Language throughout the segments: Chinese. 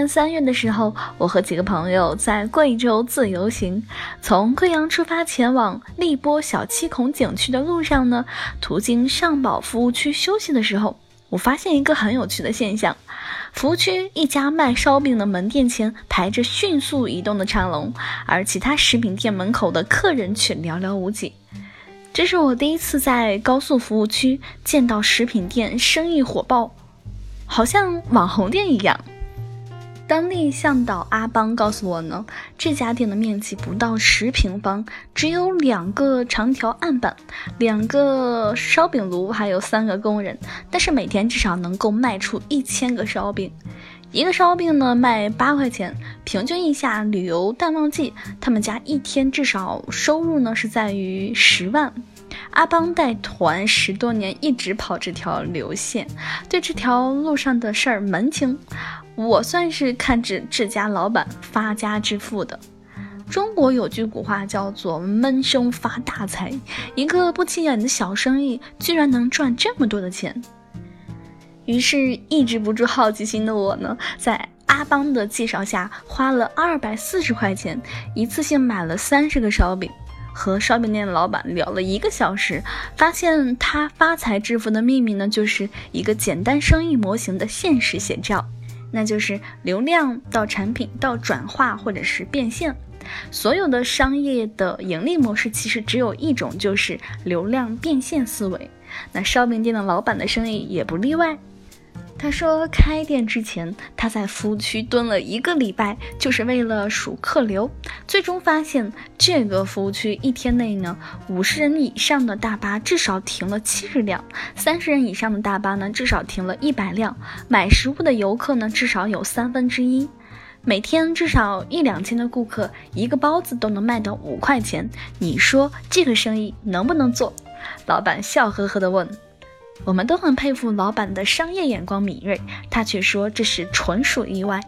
年三月的时候，我和几个朋友在贵州自由行，从贵阳出发前往荔波小七孔景区的路上呢，途经上宝服务区休息的时候，我发现一个很有趣的现象：服务区一家卖烧饼的门店前排着迅速移动的长龙，而其他食品店门口的客人却寥寥无几。这是我第一次在高速服务区见到食品店生意火爆，好像网红店一样。当地向导阿邦告诉我呢，这家店的面积不到十平方，只有两个长条案板，两个烧饼炉，还有三个工人，但是每天至少能够卖出一千个烧饼，一个烧饼呢卖八块钱，平均一下旅游淡旺季，他们家一天至少收入呢是在于十万。阿邦带团十多年，一直跑这条流线，对这条路上的事儿门清。我算是看着这家老板发家致富的。中国有句古话叫做“闷声发大财”，一个不起眼的小生意居然能赚这么多的钱。于是抑制不住好奇心的我呢，在阿邦的介绍下，花了二百四十块钱，一次性买了三十个烧饼，和烧饼店的老板聊了一个小时，发现他发财致富的秘密呢，就是一个简单生意模型的现实写照。那就是流量到产品到转化或者是变现，所有的商业的盈利模式其实只有一种，就是流量变现思维。那烧饼店的老板的生意也不例外。他说，开店之前，他在服务区蹲了一个礼拜，就是为了数客流。最终发现，这个服务区一天内呢，五十人以上的大巴至少停了七十辆，三十人以上的大巴呢，至少停了一百辆。买食物的游客呢，至少有三分之一。每天至少一两千的顾客，一个包子都能卖到五块钱。你说这个生意能不能做？老板笑呵呵地问。我们都很佩服老板的商业眼光敏锐，他却说这是纯属意外。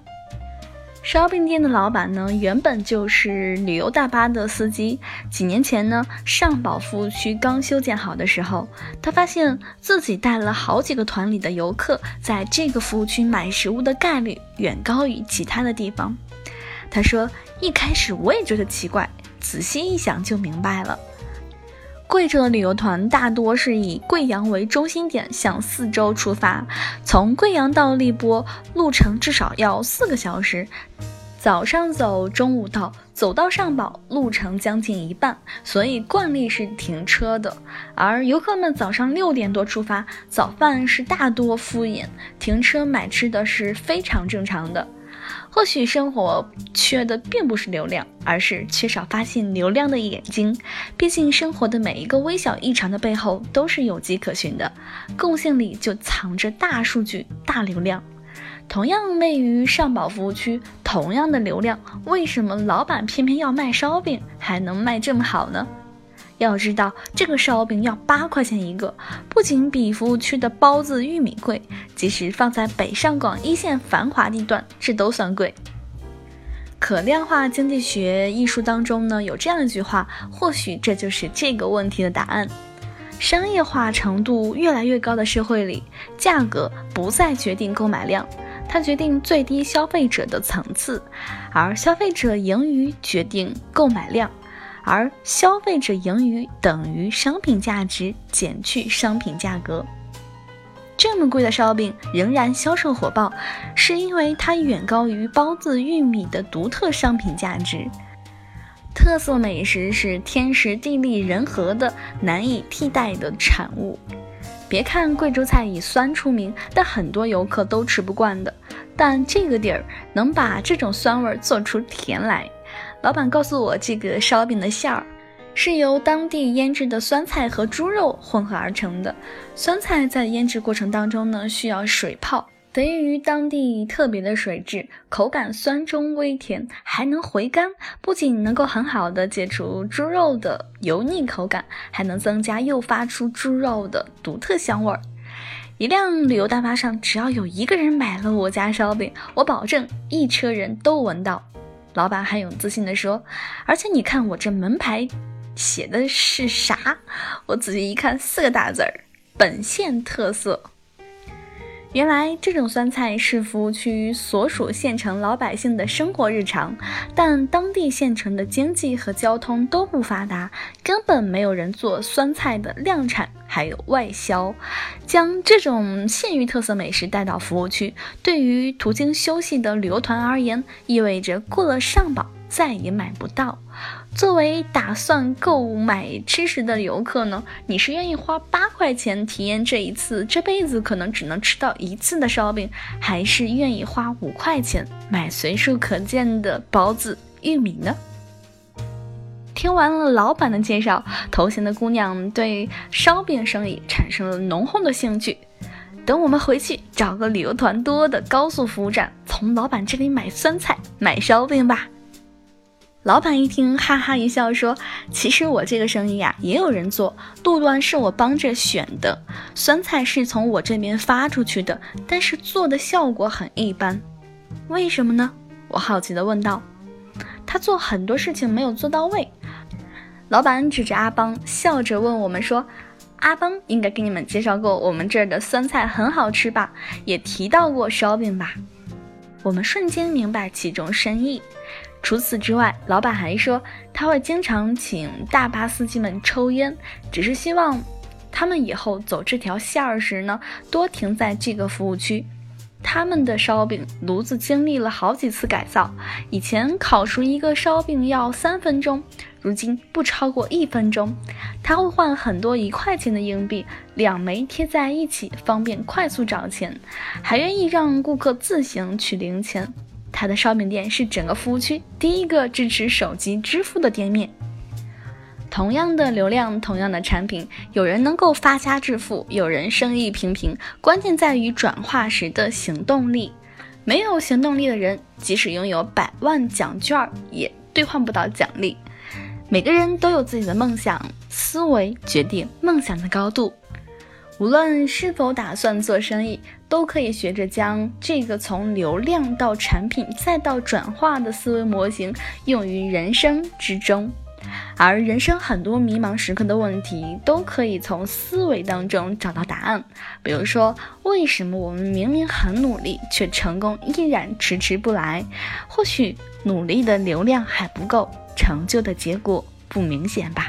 烧饼店的老板呢，原本就是旅游大巴的司机。几年前呢，上宝服务区刚修建好的时候，他发现自己带了好几个团里的游客，在这个服务区买食物的概率远高于其他的地方。他说：“一开始我也觉得奇怪，仔细一想就明白了。”贵州的旅游团大多是以贵阳为中心点向四周出发，从贵阳到荔波路程至少要四个小时。早上走，中午到，走到上宝路程将近一半，所以惯例是停车的。而游客们早上六点多出发，早饭是大多敷衍，停车买吃的是非常正常的。或许生活缺的并不是流量，而是缺少发现流量的眼睛。毕竟生活的每一个微小异常的背后都是有迹可循的，共性里就藏着大数据、大流量。同样位于上宝服务区，同样的流量，为什么老板偏偏要卖烧饼，还能卖这么好呢？要知道，这个烧饼要八块钱一个，不仅比服务区的包子、玉米贵，即使放在北上广一线繁华地段，这都算贵。可量化经济学艺术当中呢，有这样一句话，或许这就是这个问题的答案：商业化程度越来越高的社会里，价格不再决定购买量，它决定最低消费者的层次，而消费者盈余决定购买量。而消费者盈余等于商品价值减去商品价格。这么贵的烧饼仍然销售火爆，是因为它远高于包子、玉米的独特商品价值。特色美食是天时地利人和的难以替代的产物。别看贵州菜以酸出名，但很多游客都吃不惯的。但这个地儿能把这种酸味做出甜来。老板告诉我，这个烧饼的馅儿是由当地腌制的酸菜和猪肉混合而成的。酸菜在腌制过程当中呢，需要水泡，得益于当地特别的水质，口感酸中微甜，还能回甘，不仅能够很好的解除猪肉的油腻口感，还能增加诱发出猪肉的独特香味儿。一辆旅游大巴上，只要有一个人买了我家烧饼，我保证一车人都闻到。老板很有自信地说：“而且你看我这门牌写的是啥？”我仔细一看，四个大字儿：本县特色。原来这种酸菜是服务区所属县城老百姓的生活日常，但当地县城的经济和交通都不发达，根本没有人做酸菜的量产，还有外销。将这种县域特色美食带到服务区，对于途经休息的旅游团而言，意味着过了上堡。再也买不到。作为打算购买吃食的游客呢，你是愿意花八块钱体验这一次这辈子可能只能吃到一次的烧饼，还是愿意花五块钱买随处可见的包子、玉米呢？听完了老板的介绍，头衔的姑娘对烧饼生意产生了浓厚的兴趣。等我们回去找个旅游团多的高速服务站，从老板这里买酸菜、买烧饼吧。老板一听，哈哈一笑，说：“其实我这个生意啊，也有人做，路段是我帮着选的，酸菜是从我这边发出去的，但是做的效果很一般，为什么呢？”我好奇地问道。他做很多事情没有做到位。老板指着阿邦，笑着问我们说：“阿邦应该给你们介绍过我们这儿的酸菜很好吃吧？也提到过烧饼吧？”我们瞬间明白其中深意。除此之外，老板还说他会经常请大巴司机们抽烟，只是希望他们以后走这条线儿时呢，多停在这个服务区。他们的烧饼炉子经历了好几次改造，以前烤熟一个烧饼要三分钟，如今不超过一分钟。他会换很多一块钱的硬币，两枚贴在一起，方便快速找钱，还愿意让顾客自行取零钱。他的烧饼店是整个服务区第一个支持手机支付的店面。同样的流量，同样的产品，有人能够发家致富，有人生意平平，关键在于转化时的行动力。没有行动力的人，即使拥有百万奖券，也兑换不到奖励。每个人都有自己的梦想，思维决定梦想的高度。无论是否打算做生意，都可以学着将这个从流量到产品再到转化的思维模型用于人生之中。而人生很多迷茫时刻的问题，都可以从思维当中找到答案。比如说，为什么我们明明很努力，却成功依然迟迟不来？或许努力的流量还不够，成就的结果不明显吧。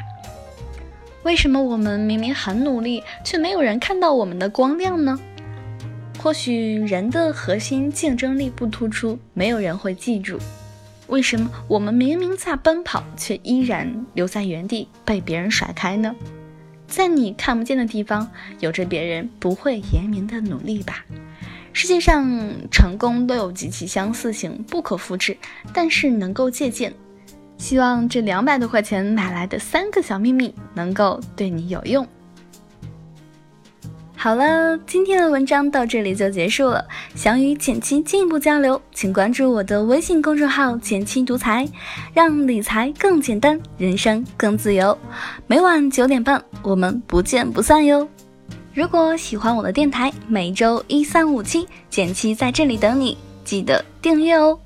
为什么我们明明很努力，却没有人看到我们的光亮呢？或许人的核心竞争力不突出，没有人会记住。为什么我们明明在奔跑，却依然留在原地被别人甩开呢？在你看不见的地方，有着别人不会言明的努力吧。世界上成功都有极其相似性，不可复制，但是能够借鉴。希望这两百多块钱买来的三个小秘密能够对你有用。好了，今天的文章到这里就结束了。想与简七进一步交流，请关注我的微信公众号“简七独裁，让理财更简单，人生更自由。每晚九点半，我们不见不散哟。如果喜欢我的电台，每周一三五七，简七在这里等你，记得订阅哦。